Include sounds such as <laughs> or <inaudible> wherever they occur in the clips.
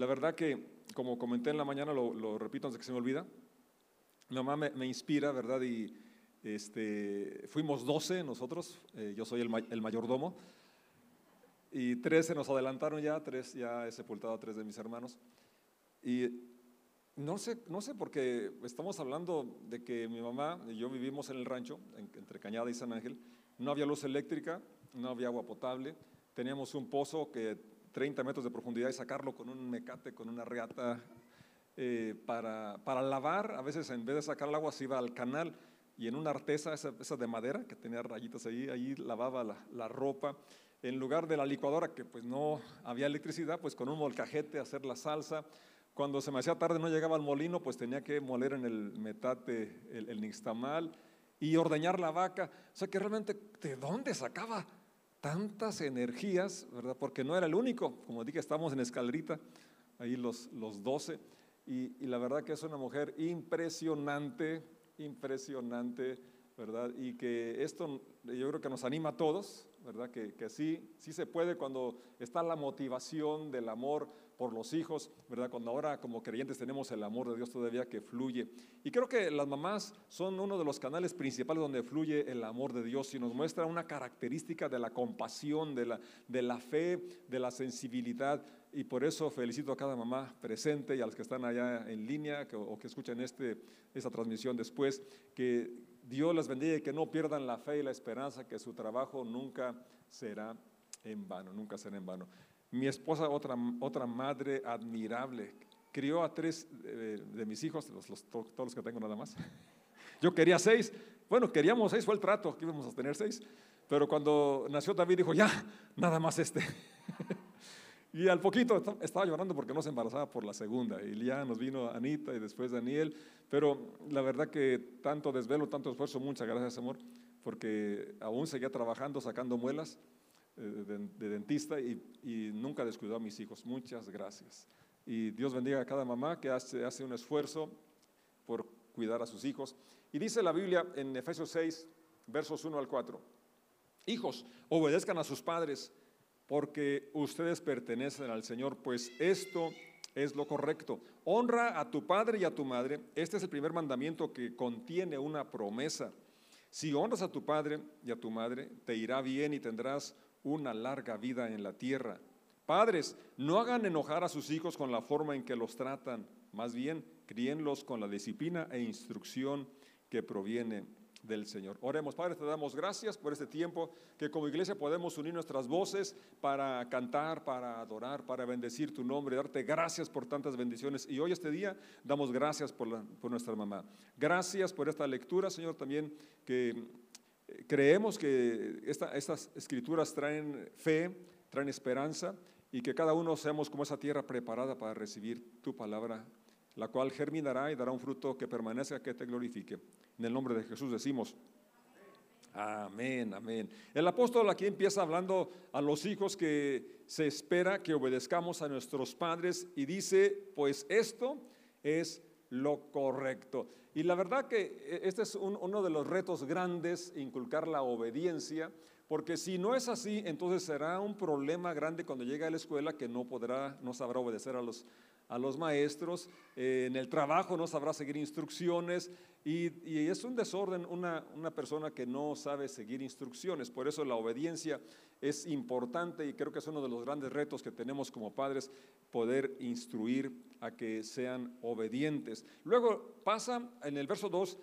La verdad que, como comenté en la mañana, lo, repito antes que se me olvida, mi mamá me, inspira, ¿verdad? Y este, fuimos 12 nosotros, eh, yo soy el, el mayordomo, y 13 nos adelantaron ya, tres ya he sepultado a tres de mis hermanos. Y no sé, no sé, porque estamos hablando de que mi mamá y yo vivimos en el rancho, entre Cañada y San Ángel, no había luz eléctrica, no había agua potable, teníamos un pozo que 30 metros de profundidad y sacarlo con un mecate, con una reata eh, para, para, lavar, a veces en vez de sacar el agua se iba al canal y en una artesa, esa, de madera que tenía rayitas ahí, ahí lavaba la, la ropa. En lugar de la licuadora, que pues no había electricidad, pues con un molcajete hacer la salsa, cuando se me hacía tarde no llegaba al molino, pues tenía que moler en el metate el, nixtamal y ordeñar la vaca. O sea que realmente, ¿de dónde sacaba tantas energías? ¿verdad? Porque no era el único. Como dije, estamos en escalerita, ahí los, los 12. Y, y la verdad que es una mujer impresionante, impresionante, ¿verdad? Y que esto yo creo que nos anima a todos, ¿verdad? Que, que sí, sí se puede cuando está la motivación del amor por los hijos, ¿verdad? Cuando ahora como creyentes tenemos el amor de Dios todavía que fluye. Y creo que las mamás son uno de los canales principales donde fluye el amor de Dios y nos muestra una característica de la compasión, de la, de la fe, de la sensibilidad. Y por eso felicito a cada mamá presente y a los que están allá en línea o que escuchan este, esta transmisión después, que Dios les bendiga y que no pierdan la fe y la esperanza, que su trabajo nunca será en vano, nunca será en vano. Mi esposa, otra, otra madre admirable, crió a tres eh, de mis hijos, los, todos los que tengo nada más. Yo quería seis, bueno, queríamos seis, fue el trato, que íbamos a tener seis, pero cuando nació David dijo, ya, nada más este. <laughs> y al poquito estaba llorando porque no se embarazaba por la segunda, y ya nos vino Anita y después Daniel, pero la verdad que tanto desvelo, tanto esfuerzo, muchas gracias amor, porque aún seguía trabajando, sacando muelas, eh, de, dentista y, nunca descuidó a mis hijos. Muchas gracias. Y Dios bendiga a cada mamá que hace, hace un esfuerzo por cuidar a sus hijos. Y dice la Biblia en Efesios 6, versos 1 al 4. Hijos, obedezcan a sus padres porque ustedes pertenecen al Señor, pues esto es lo correcto. Honra a tu padre y a tu madre. Este es el primer mandamiento que contiene una promesa. Si honras a tu padre y a tu madre, te irá bien y tendrás una larga vida en la tierra. Padres, no hagan enojar a sus hijos con la forma en que los tratan, más bien críenlos con la disciplina e instrucción que proviene del Señor. Oremos, Padre, te damos gracias por este tiempo que como iglesia podemos unir nuestras voces para cantar, para adorar, para bendecir tu nombre, darte gracias por tantas bendiciones. Y hoy este día damos gracias por, por nuestra mamá. Gracias por esta lectura, Señor, también que creemos que estas escrituras traen fe, traen esperanza y que cada uno seamos como esa tierra preparada para recibir tu palabra, la cual germinará y dará un fruto que permanezca, que te glorifique. En el nombre de Jesús decimos, amén, amén. El apóstol aquí empieza hablando a los hijos que se espera que obedezcamos a nuestros padres y dice, pues esto es lo correcto. Y la verdad que eh, este es uno de los retos grandes, inculcar la obediencia, porque si no es así, entonces será un problema grande cuando llegue a la escuela que no podrá, no sabrá obedecer a los, a los maestros, eh, en el trabajo no sabrá seguir instrucciones y, es un desorden una, una, persona que no sabe seguir instrucciones. Por eso la obediencia es importante y creo que es uno de los grandes retos que tenemos como padres, poder instruir a que sean obedientes. Luego pasa en el verso 2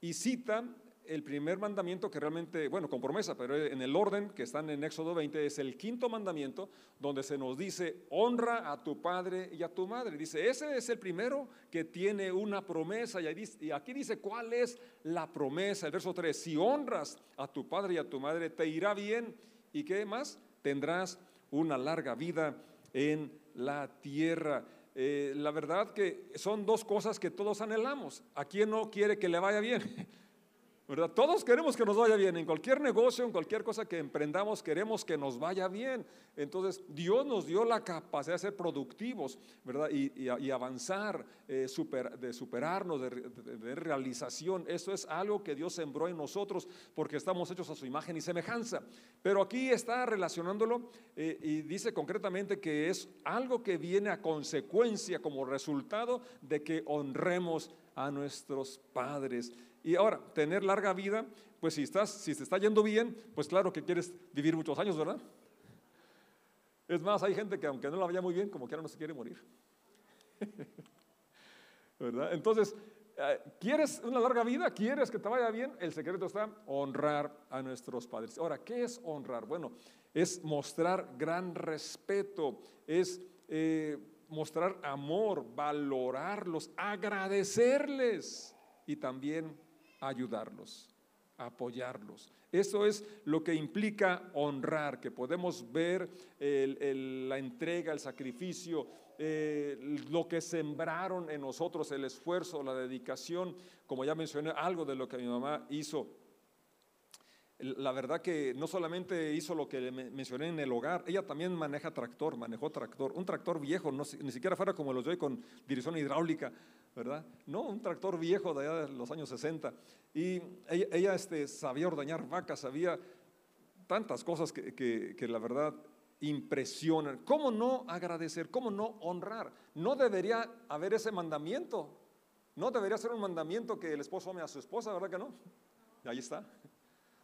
y cita el primer mandamiento que realmente, bueno, con promesa, pero en el orden que están en Éxodo 20 es el quinto mandamiento donde se nos dice, honra a tu padre y a tu madre. Dice, ese es el primero que tiene una promesa. Y aquí dice, ¿cuál es la promesa? El verso 3, si honras a tu padre y a tu madre, te irá bien. ¿Y qué más? Tendrás una larga vida en la tierra. Eh, la verdad que son dos cosas que todos anhelamos. ¿A quién no quiere que le vaya bien? Todos queremos que nos vaya bien, en cualquier negocio, en cualquier cosa que emprendamos, queremos que nos vaya bien. Entonces, Dios nos dio la capacidad de ser productivos, ¿verdad? Y, avanzar, eh, de superarnos, de, realización. Eso es algo que Dios sembró en nosotros porque estamos hechos a su imagen y semejanza. Pero aquí está relacionándolo eh, y dice concretamente que es algo que viene a consecuencia como resultado de que honremos a nuestros padres. Y ahora, tener larga vida, pues si, estás, si te está yendo bien, pues claro que quieres vivir muchos años, ¿verdad? Es más, hay gente que aunque no la vaya muy bien, como quiera no se quiere morir. <laughs> ¿Verdad? Entonces, eh, ¿quieres una larga vida? ¿Quieres que te vaya bien? El secreto está honrar a nuestros padres. Ahora, ¿qué es honrar? Bueno, es mostrar gran respeto, es eh, mostrar amor, valorarlos, agradecerles y también ayudarlos, apoyarlos. Eso es lo que implica honrar, que podemos ver la entrega, el sacrificio, eh, lo que sembraron en nosotros, el esfuerzo, la dedicación, como ya mencioné, algo de lo que mi mamá hizo. La verdad que no solamente hizo lo que mencioné en el hogar, ella también maneja tractor, manejó tractor, un tractor viejo, no, ni siquiera fuera como los de hoy con dirección hidráulica, ¿verdad? No, un tractor viejo de allá de los años 60. Y ella, este, sabía ordeñar vacas, sabía tantas cosas que, que la verdad impresionan. ¿Cómo no agradecer? ¿Cómo no honrar? No debería haber ese mandamiento. No debería ser un mandamiento que el esposo ame a su esposa, ¿verdad que no? Ahí está.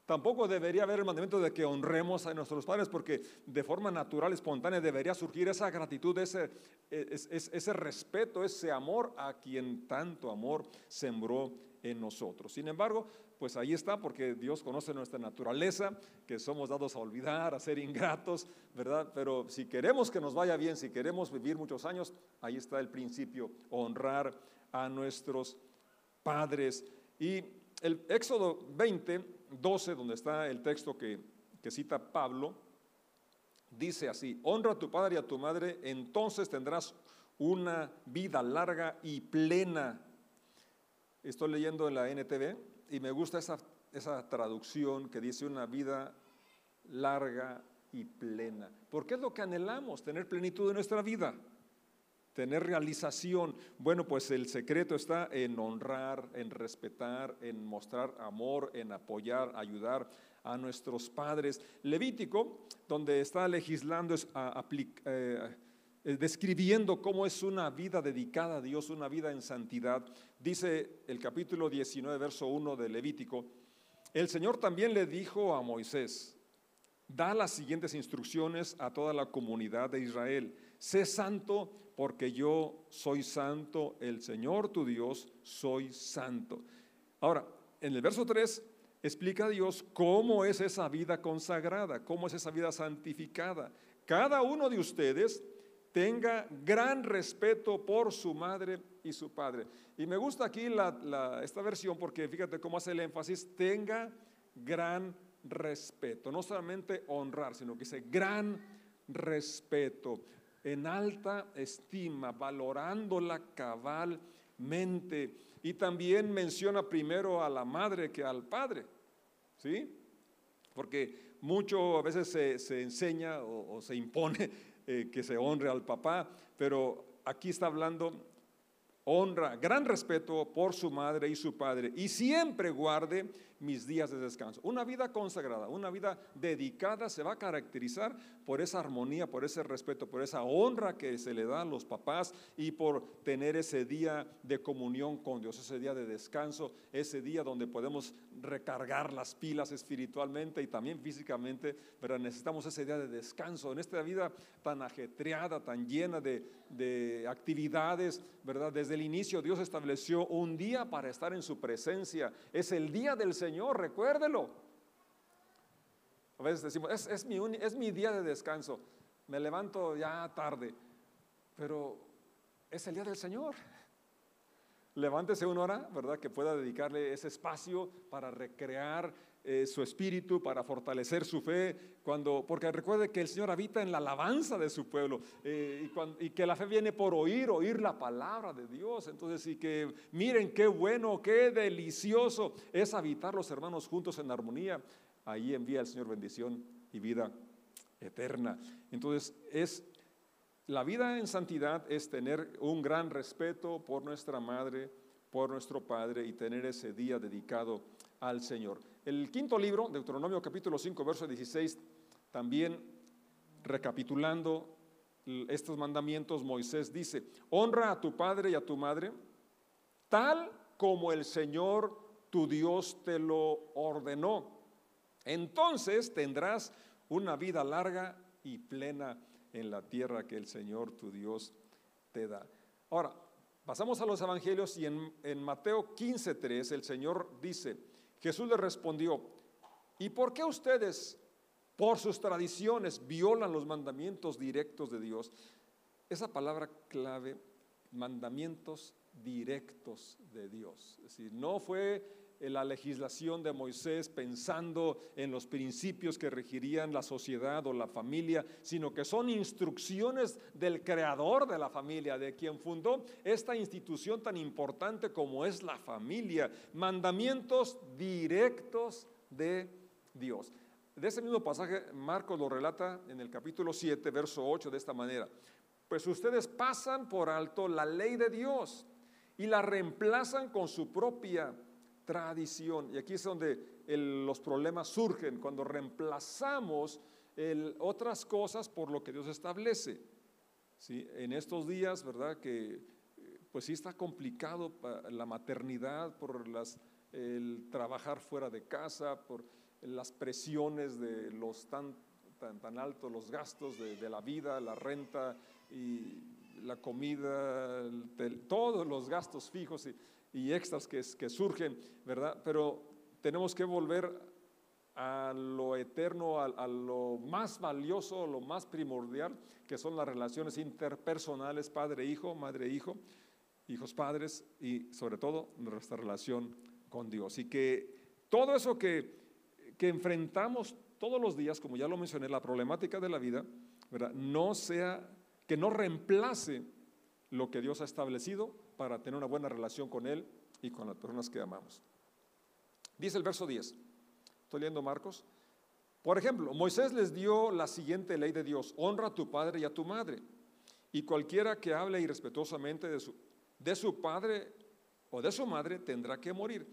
Tampoco debería haber el mandamiento de que honremos a nuestros padres, porque de forma natural, espontánea, debería surgir esa gratitud, ese, ese, respeto, ese amor a quien tanto amor sembró en nosotros. Sin embargo, pues ahí está, porque Dios conoce nuestra naturaleza, que somos dados a olvidar, a ser ingratos, ¿verdad? Pero si queremos que nos vaya bien, si queremos vivir muchos años, ahí está el principio, honrar a nuestros padres. Y el Éxodo 20 12, donde está el texto que, que cita Pablo, dice así, honra a tu padre y a tu madre, entonces tendrás una vida larga y plena. Estoy leyendo en la NTV y me gusta esa, esa traducción que dice una vida larga y plena. Porque es lo que anhelamos, tener plenitud en nuestra vida tener realización. Bueno, pues el secreto está en honrar, en respetar, en mostrar amor, en apoyar, ayudar a nuestros padres. Levítico, donde está legislando, es eh, describiendo cómo es una vida dedicada a Dios, una vida en santidad. Dice el capítulo 19, verso 1 de Levítico, el Señor también le dijo a Moisés, da las siguientes instrucciones a toda la comunidad de Israel. Sé santo porque yo soy santo, el Señor tu Dios, soy santo. Ahora, en el verso 3 explica a Dios cómo es esa vida consagrada, cómo es esa vida santificada. Cada uno de ustedes tenga gran respeto por su madre y su padre. Y me gusta aquí esta versión porque fíjate cómo hace el énfasis, tenga gran respeto, no solamente honrar, sino que dice gran respeto en alta estima, valorándola cabalmente. Y también menciona primero a la madre que al padre, ¿sí? Porque mucho a veces se, enseña o, se impone eh, que se honre al papá, pero aquí está hablando honra, gran respeto por su madre y su padre, y siempre guarde mis días de descanso. Una vida consagrada, una vida dedicada se va a caracterizar por esa armonía, por ese respeto, por esa honra que se le da a los papás y por tener ese día de comunión con Dios, ese día de descanso, ese día donde podemos recargar las pilas espiritualmente y también físicamente, pero necesitamos ese día de descanso en esta vida tan ajetreada, tan llena de, de actividades, ¿verdad? Desde el inicio Dios estableció un día para estar en su presencia, es el día del Señor Señor, recuérdelo. A veces decimos, es, mi, es mi día de descanso, me levanto ya tarde, pero es el día del Señor. levántese una hora, ¿verdad? Que pueda dedicarle ese espacio para recrear eh, su espíritu, para fortalecer su fe, cuando, porque recuerde que el Señor habita en la alabanza de su pueblo eh, y, que la fe viene por oír, oír la palabra de Dios. Entonces, y que miren qué bueno, qué delicioso es habitar los hermanos juntos en armonía. Ahí envía el Señor bendición y vida eterna. Entonces, es la vida en santidad es tener un gran respeto por nuestra madre, por nuestro padre y tener ese día dedicado al Señor. El quinto libro, Deuteronomio capítulo 5, verso 16, también recapitulando estos mandamientos, Moisés dice, honra a tu padre y a tu madre, tal como el Señor tu Dios te lo ordenó. Entonces tendrás una vida larga y plena en la tierra que el Señor tu Dios te da. Ahora, pasamos a los evangelios y en, en Mateo 15.3 el Señor dice, Jesús le respondió, ¿y por qué ustedes por sus tradiciones violan los mandamientos directos de Dios? Esa palabra clave, mandamientos directos de Dios. Es decir, no fue la legislación de Moisés pensando en los principios que regirían la sociedad o la familia, sino que son instrucciones del creador de la familia, de quien fundó esta institución tan importante como es la familia, mandamientos directos de Dios. De ese mismo pasaje, Marcos lo relata en el capítulo 7, verso 8, de esta manera. Pues ustedes pasan por alto la ley de Dios y la reemplazan con su propia tradición. Y aquí es donde los problemas surgen, cuando reemplazamos otras cosas por lo que Dios establece. ¿Sí? En estos días, ¿verdad? Que pues sí está complicado la maternidad por las, el trabajar fuera de casa, por las presiones de los tan, tan, tan altos, los gastos de, la vida, la renta y la comida, todos los gastos fijos. Y, y extras que, que surgen, ¿verdad? Pero tenemos que volver a lo eterno, a, lo más valioso, lo más primordial, que son las relaciones interpersonales, padre-hijo, madre-hijo, hijos-padres y sobre todo nuestra relación con Dios. Y que todo eso que, que enfrentamos todos los días, como ya lo mencioné, la problemática de la vida, ¿verdad? no sea, que no reemplace lo que Dios ha establecido para tener una buena relación con Él y con las personas que amamos. Dice el verso 10, estoy leyendo Marcos. Por ejemplo, Moisés les dio la siguiente ley de Dios, honra a tu padre y a tu madre, y cualquiera que hable irrespetuosamente de su, de su padre o de su madre tendrá que morir.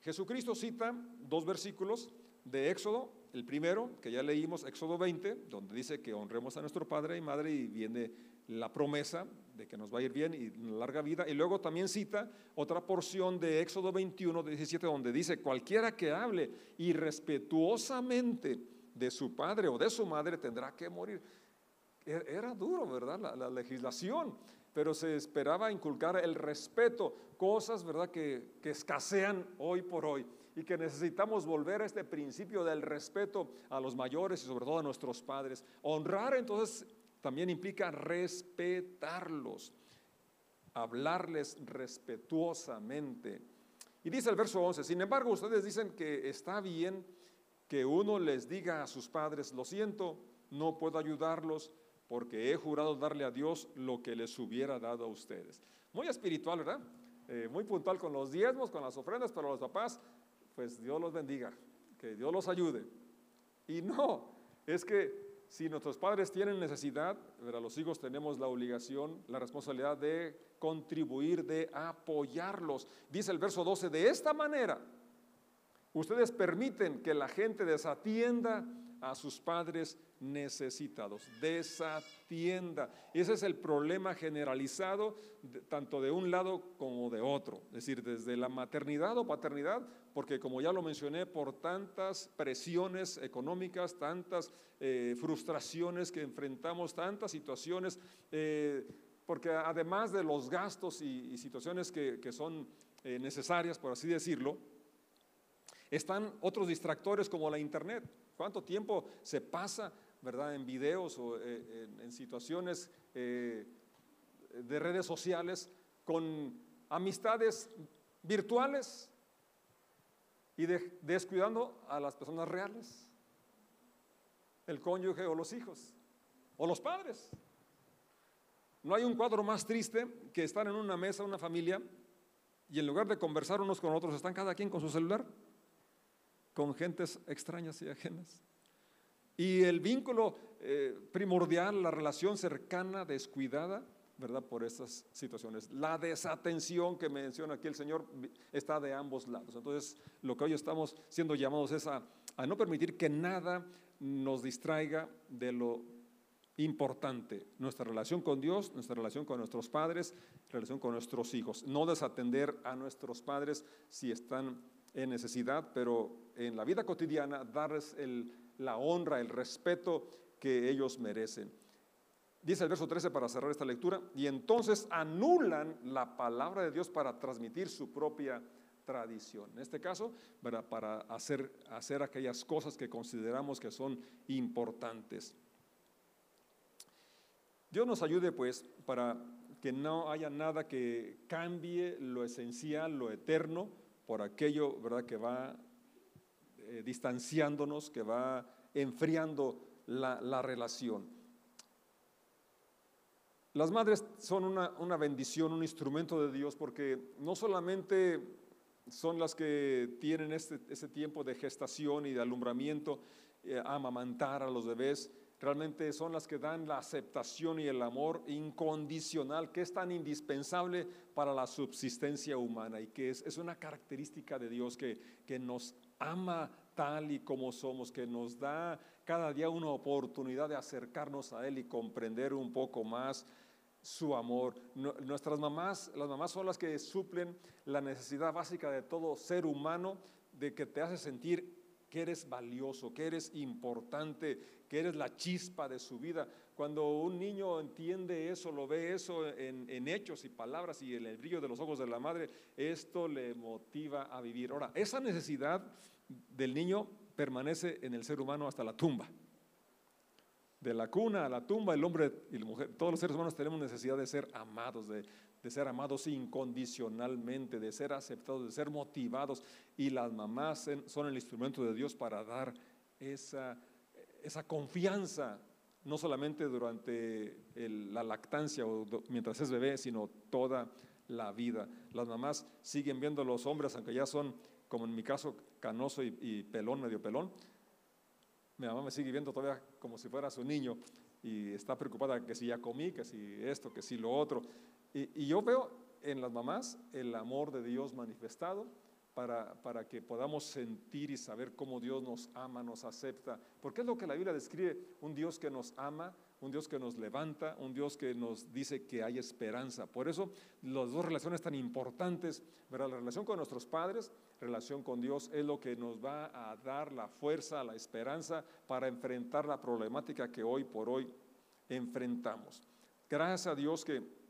Jesucristo cita dos versículos de Éxodo, el primero que ya leímos, Éxodo 20, donde dice que honremos a nuestro padre y madre y viene la promesa de que nos va a ir bien y larga vida. Y luego también cita otra porción de Éxodo 21, 17, donde dice, cualquiera que hable irrespetuosamente de su padre o de su madre tendrá que morir. E-, era duro, ¿verdad? La, la legislación, pero se esperaba inculcar el respeto, cosas, ¿verdad?, que, que escasean hoy por hoy y que necesitamos volver a este principio del respeto a los mayores y sobre todo a nuestros padres. Honrar entonces también implica respetarlos, hablarles respetuosamente. Y dice el verso 11, sin embargo ustedes dicen que está bien que uno les diga a sus padres, lo siento, no puedo ayudarlos porque he jurado darle a Dios lo que les hubiera dado a ustedes. Muy espiritual, ¿verdad? Eh, muy puntual con los diezmos, con las ofrendas, pero los papás, pues Dios los bendiga, que Dios los ayude. Y no, es que si nuestros padres tienen necesidad, los hijos tenemos la obligación, la responsabilidad de contribuir, de apoyarlos. Dice el verso 12, de esta manera, ustedes permiten que la gente desatienda a sus padres necesitados. Desatienda. Ese es el problema generalizado, tanto de un lado como de otro. Es decir, desde la maternidad o paternidad, porque como ya lo mencioné, por tantas presiones económicas, tantas eh, frustraciones que enfrentamos, tantas situaciones, eh, porque además de los gastos y, situaciones que, son eh, necesarias, por así decirlo, están otros distractores como la internet. ¿Cuánto tiempo se pasa ¿verdad? En videos o eh, en, situaciones de redes sociales con amistades virtuales y descuidando a las personas reales, el cónyuge o los hijos o los padres. No hay un cuadro más triste que estar en una mesa, una familia, y en lugar de conversar unos con otros, están cada quien con su celular, con gentes extrañas y ajenas. Y el vínculo eh, primordial, la relación cercana, descuidada, ¿verdad? Por estas situaciones. La desatención que menciona aquí el Señor está de ambos lados. Entonces, lo que hoy estamos siendo llamados es a, a no permitir que nada nos distraiga de lo importante, nuestra relación con Dios, nuestra relación con nuestros padres, relación con nuestros hijos. No desatender a nuestros padres si están en necesidad, pero en la vida cotidiana darles la honra, el respeto que ellos merecen. Dice el verso 13 para cerrar esta lectura, y entonces anulan la palabra de Dios para transmitir su propia tradición. En este caso, para hacer, hacer aquellas cosas que consideramos que son importantes. Dios nos ayude pues para que no haya nada que cambie lo esencial, lo eterno, por aquello ¿verdad? que va eh, distanciándonos, que va enfriando la, relación. Las madres son una, bendición, un instrumento de Dios, porque no solamente son las que tienen este, tiempo de gestación y de alumbramiento, eh, amamantar a los bebés, realmente son las que dan la aceptación y el amor incondicional que es tan indispensable para la subsistencia humana y que es, una característica de Dios que, que nos ama tal y como somos, que nos da cada día una oportunidad de acercarnos a Él y comprender un poco más su amor. Nuestras mamás, las mamás son las que suplen la necesidad básica de todo ser humano, de que te hace sentir que eres valioso, que eres importante, que eres la chispa de su vida. Cuando un niño entiende eso, lo ve eso en, hechos y palabras y en el brillo de los ojos de la madre, esto le motiva a vivir. Ahora, esa necesidad del niño permanece en el ser humano hasta la tumba. De la cuna a la tumba, el hombre y la mujer, todos los seres humanos tenemos necesidad de ser amados, de, de ser amados incondicionalmente, de ser aceptados, de ser motivados. Y las mamás son el instrumento de Dios para dar esa, esa confianza, no solamente durante la lactancia o mientras es bebé, sino toda la vida. Las mamás siguen viendo a los hombres, aunque ya son, como en mi caso, canoso y, y pelón, medio pelón. Mi mamá me sigue viendo todavía como si fuera su niño y está preocupada que si ya comí, que si esto, que si lo otro. Y, yo veo en las mamás el amor de Dios manifestado para, para, que podamos sentir y saber cómo Dios nos ama, nos acepta. Porque es lo que la Biblia describe, un Dios que nos ama, un Dios que nos levanta, un Dios que nos dice que hay esperanza. Por eso las dos relaciones tan importantes, la relación con nuestros padres, relación con Dios, es lo que nos va a dar la fuerza, la esperanza para enfrentar la problemática que hoy por hoy enfrentamos. Gracias a Dios que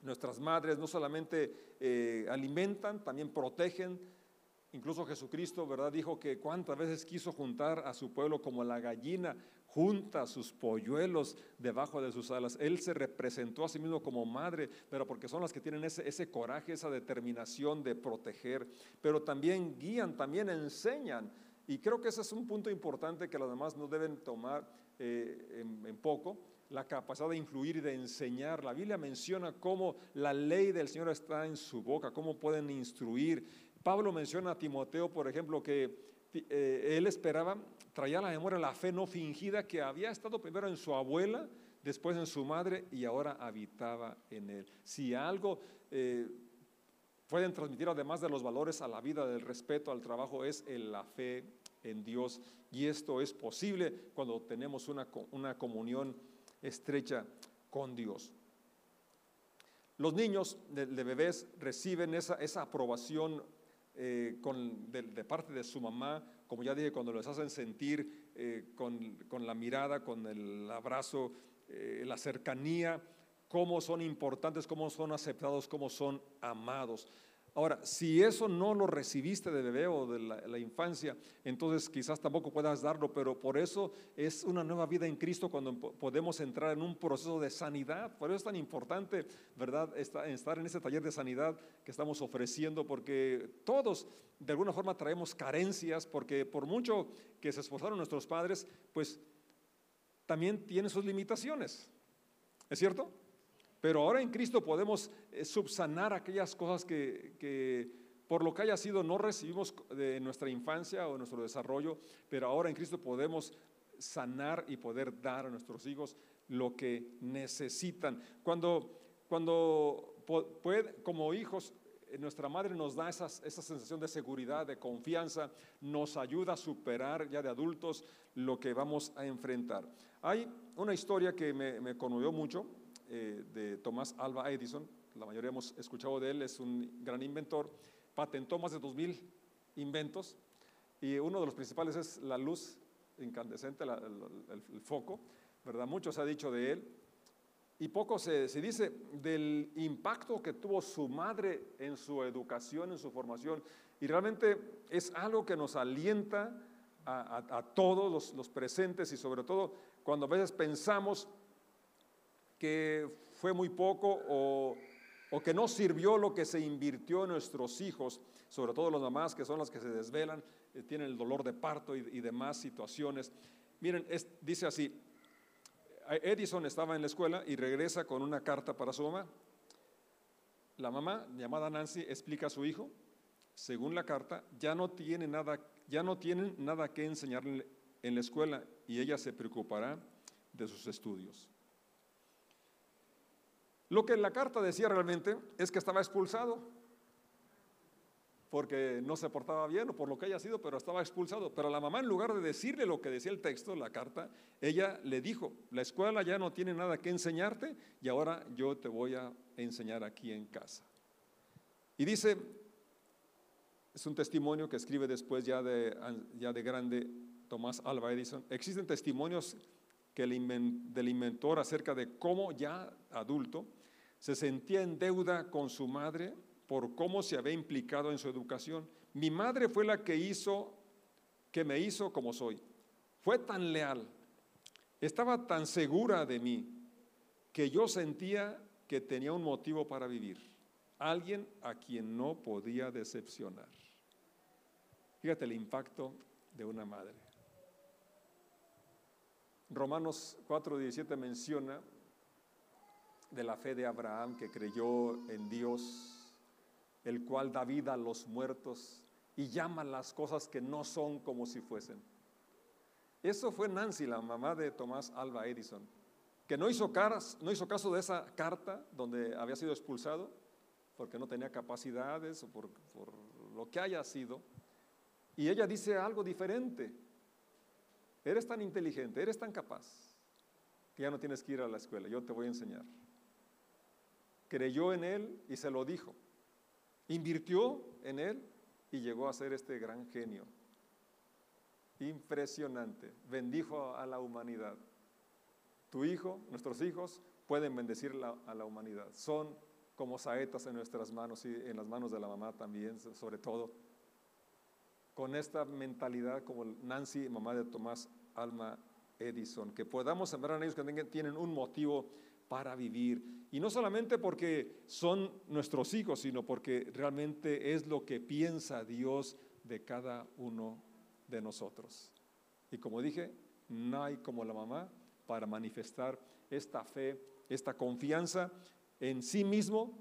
Nuestras madres no solamente eh, alimentan, también protegen. Incluso Jesucristo, ¿verdad? Dijo que cuántas veces quiso juntar a su pueblo como la gallina junta sus polluelos debajo de sus alas. Él se representó a sí mismo como madre, pero porque son las que tienen ese, ese coraje, esa determinación de proteger. Pero también guían, también enseñan. Y creo que ese es un punto importante que las demás no deben tomar eh, en poco la capacidad de influir y de enseñar. La Biblia menciona cómo la ley del Señor está en su boca, cómo pueden instruir. Pablo menciona a Timoteo, por ejemplo, que eh, él esperaba, traía a la memoria la fe no fingida que había estado primero en su abuela, después en su madre y ahora habitaba en él. Si algo eh, pueden transmitir además de los valores a la vida, del respeto al trabajo, es la fe en Dios. Y esto es posible cuando tenemos una, una comunión estrecha con Dios. Los niños de, bebés reciben esa, esa aprobación eh, con, de, parte de su mamá, como ya dije, cuando les hacen sentir eh, con, con, la mirada, con el abrazo, eh, la cercanía, cómo son importantes, cómo son aceptados, cómo son amados. Ahora, si eso no lo recibiste de bebé o de la, infancia, entonces quizás tampoco puedas darlo, pero por eso es una nueva vida en Cristo cuando podemos entrar en un proceso de sanidad. Por eso es tan importante, ¿verdad?, estar en ese taller de sanidad que estamos ofreciendo, porque todos de alguna forma traemos carencias, porque por mucho que se esforzaron nuestros padres, pues también tienen sus limitaciones. ¿Es cierto? Pero ahora en Cristo podemos eh, subsanar aquellas cosas que, por lo que haya sido no recibimos de nuestra infancia o nuestro desarrollo, pero ahora en Cristo podemos sanar y poder dar a nuestros hijos lo que necesitan. Cuando, cuando como hijos, eh, nuestra madre nos da esa sensación de seguridad, de confianza, nos ayuda a superar ya de adultos lo que vamos a enfrentar. Hay una historia que me conmovió mucho eh, de Tomás Alba Edison, la mayoría hemos escuchado de él, es un gran inventor, patentó más de 2.000 inventos y uno de los principales es la luz incandescente, el, foco, ¿verdad? Mucho se ha dicho de él y poco se, se, dice del impacto que tuvo su madre en su educación, en su formación y realmente es algo que nos alienta a, todos los, los presentes y sobre todo cuando a veces pensamos que fue muy poco o, que no sirvió lo que se invirtió en nuestros hijos, sobre todo los mamás que son las que se desvelan, eh, tienen el dolor de parto y, demás situaciones. Miren, dice así, Edison estaba en la escuela y regresa con una carta para su mamá. La mamá, llamada Nancy, explica a su hijo, según la carta, ya no tiene nada, ya no tienen nada que enseñarle en la escuela y ella se preocupará de sus estudios. Lo que la carta decía realmente es que estaba expulsado porque no se portaba bien o por lo que haya sido, pero estaba expulsado. Pero la mamá, en lugar de decirle lo que decía el texto, la carta, ella le dijo, la escuela ya no tiene nada que enseñarte y ahora yo te voy a enseñar aquí en casa. Y dice, es un testimonio que escribe después ya de, ya de grande Tomás Alba Edison, existen testimonios que del inventor acerca de cómo ya adulto, se sentía en deuda con su madre por cómo se había implicado en su educación. Mi madre fue la que hizo, que me hizo como soy. Fue tan leal, estaba tan segura de mí, que yo sentía que tenía un motivo para vivir. Alguien a quien no podía decepcionar. Fíjate el impacto de una madre. Romanos 4:17 menciona de la fe de Abraham que creyó en Dios, el cual da vida a los muertos y llama las cosas que no son como si fuesen. Eso fue Nancy, la mamá de Tomás Alba Edison, que no hizo, no hizo caso de esa carta donde había sido expulsado, porque no tenía capacidades o por, por lo que haya sido. Y ella dice algo diferente. Eres tan inteligente, eres tan capaz, que ya no tienes que ir a la escuela, yo te voy a enseñar creyó en él y se lo dijo. Invirtió en él y llegó a ser este gran genio. Impresionante. Bendijo a la humanidad. Tu hijo, nuestros hijos, pueden bendecir a la humanidad. Son como saetas en nuestras manos y en las manos de la mamá también, sobre todo. Con esta mentalidad como Nancy, mamá de Tomás Alma Edison, que podamos sembrar en ellos que tienen un motivo para vivir. Y no solamente porque son nuestros hijos, sino porque realmente es lo que piensa Dios de cada uno de nosotros. Y como dije, no hay como la mamá para manifestar esta fe, esta confianza en sí mismo,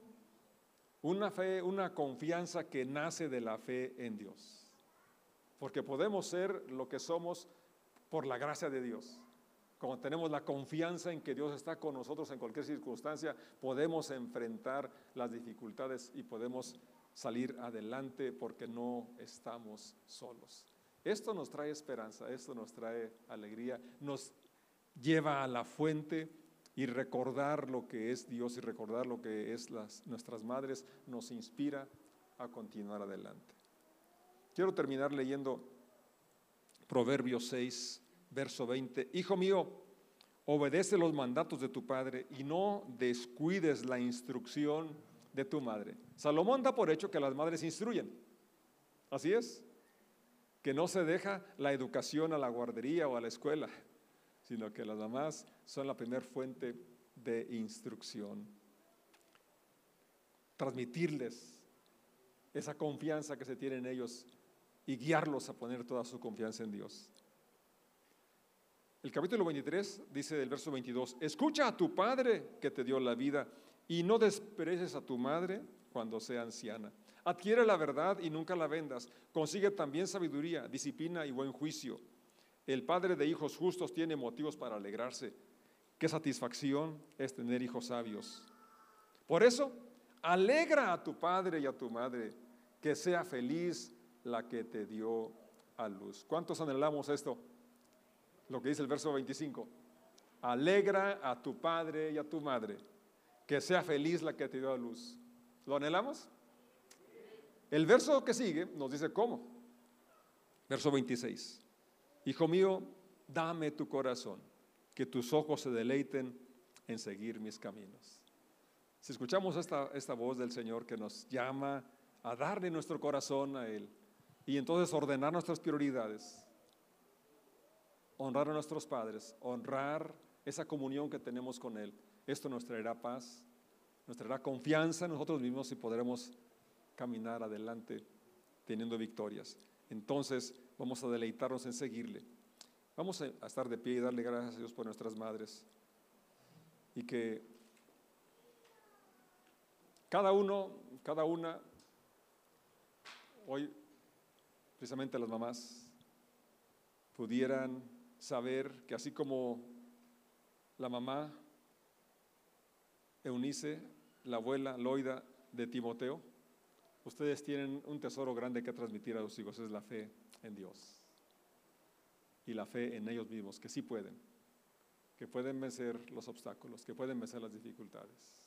una fe, una confianza que nace de la fe en Dios. Porque podemos ser lo que somos por la gracia de Dios. Como tenemos la confianza en que Dios está con nosotros en cualquier circunstancia, podemos enfrentar las dificultades y podemos salir adelante porque no estamos solos. Esto nos trae esperanza, esto nos trae alegría, nos lleva a la fuente y recordar lo que es Dios y recordar lo que es las, nuestras madres nos inspira a continuar adelante. Quiero terminar leyendo Proverbios 6, verso 20, Hijo mío, obedece los mandatos de tu padre y no descuides la instrucción de tu madre. Salomón da por hecho que las madres instruyen. Así es. Que no se deja la educación a la guardería o a la escuela, sino que las mamás son la primer fuente de instrucción. Transmitirles esa confianza que se tiene en ellos y guiarlos a poner toda su confianza en Dios. El capítulo 23 dice del verso 22, escucha a tu padre que te dio la vida y no desprecies a tu madre cuando sea anciana. Adquiere la verdad y nunca la vendas. Consigue también sabiduría, disciplina y buen juicio. El padre de hijos justos tiene motivos para alegrarse. Qué satisfacción es tener hijos sabios. Por eso, alegra a tu padre y a tu madre, que sea feliz la que te dio a luz. ¿Cuántos anhelamos esto? Lo que dice el verso 25. Alegra a tu padre y a tu madre, que sea feliz la que te dio a luz. ¿Lo anhelamos? El verso que sigue nos dice cómo. Verso 26. Hijo mío, dame tu corazón, que tus ojos se deleiten en seguir mis caminos. Si escuchamos esta, esta voz del Señor que nos llama a darle nuestro corazón a Él y entonces ordenar nuestras prioridades, honrar a nuestros padres, honrar esa comunión que tenemos con Él, esto nos traerá paz, nos traerá confianza en nosotros mismos y podremos caminar adelante teniendo victorias. Entonces vamos a deleitarnos en seguirle. Vamos a estar de pie y darle gracias a Dios por nuestras madres. Y que cada uno, cada una, hoy precisamente las mamás, pudieran saber que así como la mamá Eunice, la abuela Loida de Timoteo, ustedes tienen un tesoro grande que transmitir a los hijos, es la fe en Dios y la fe en ellos mismos, que sí pueden, que pueden vencer los obstáculos, que pueden vencer las dificultades.